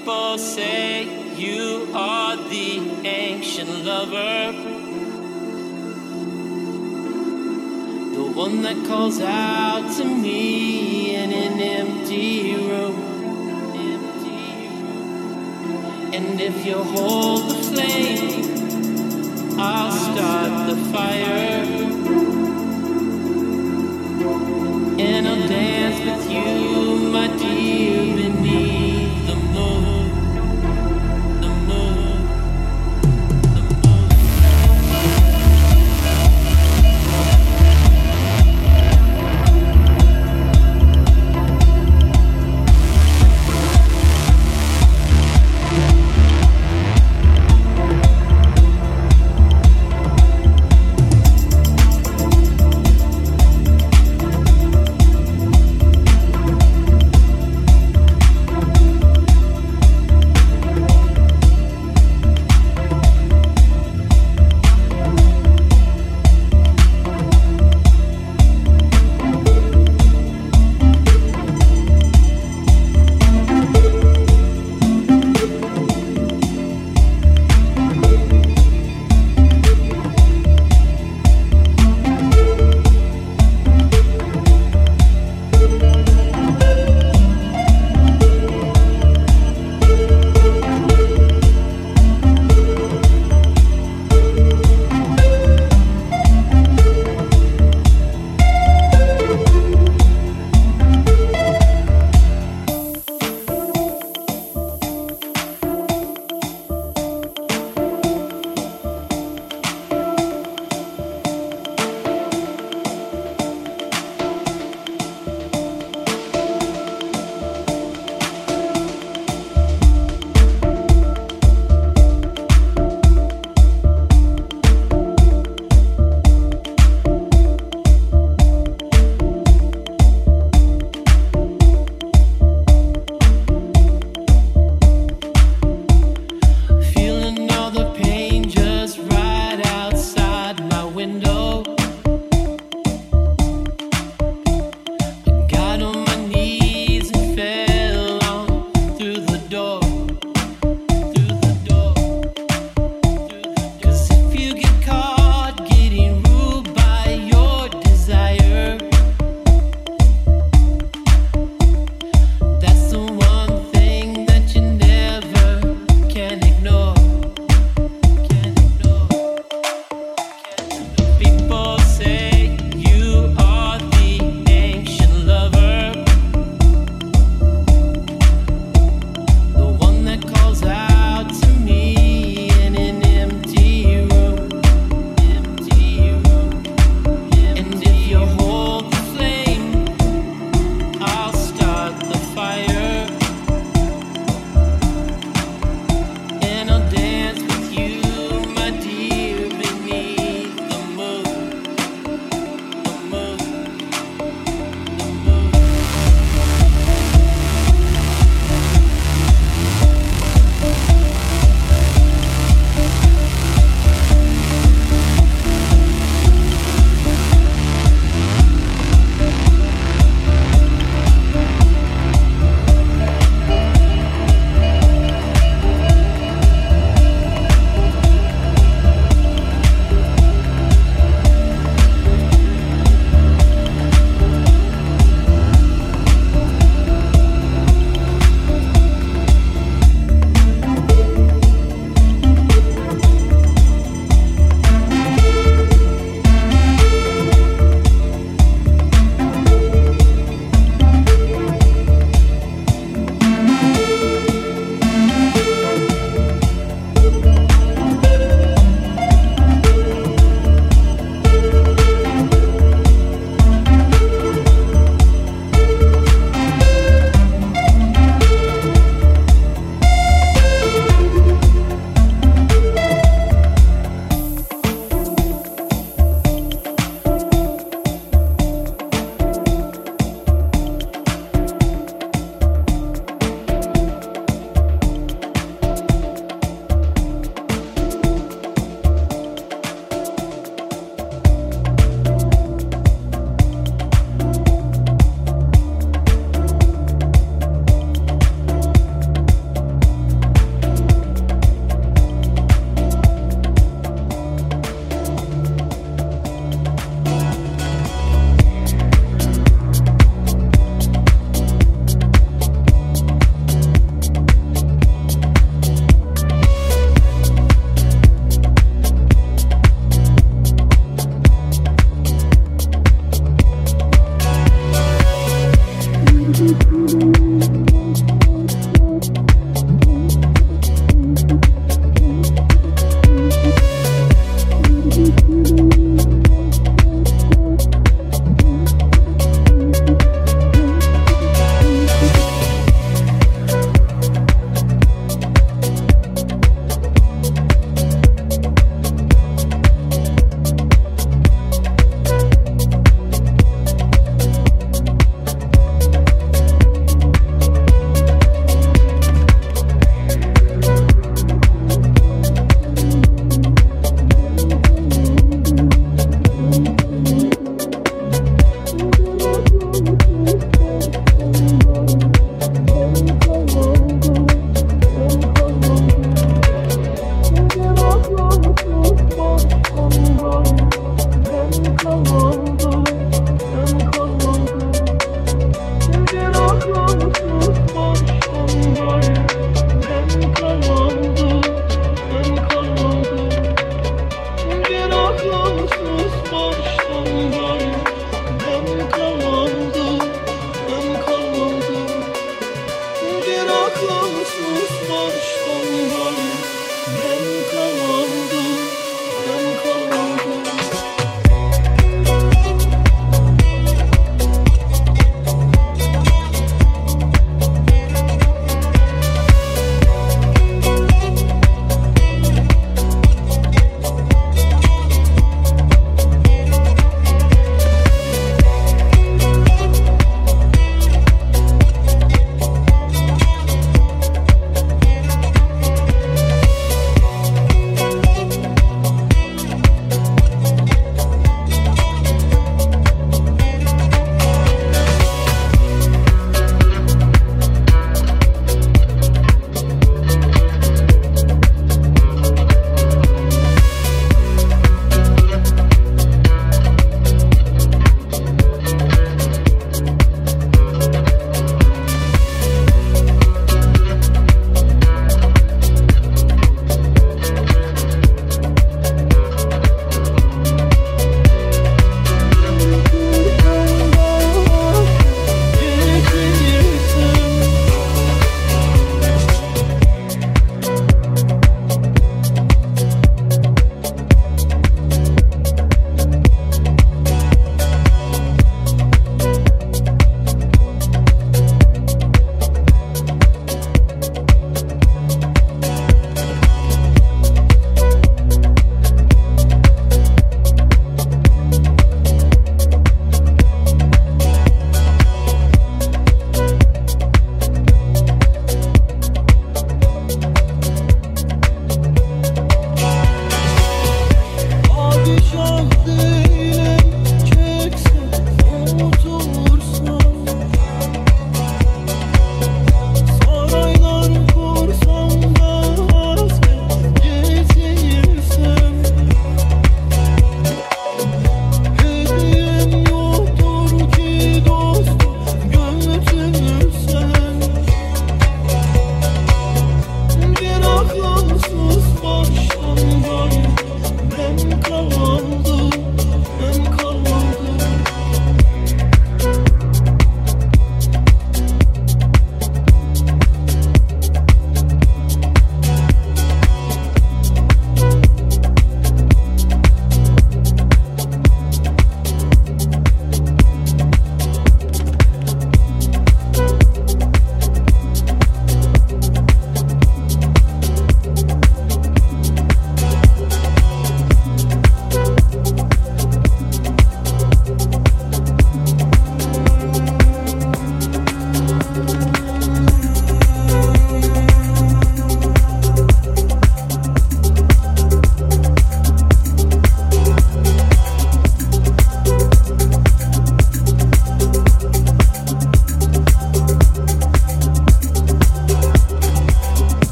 people say you are the ancient lover. The one that calls out to me in an empty room. And if you hold the flame, I'll start the fire.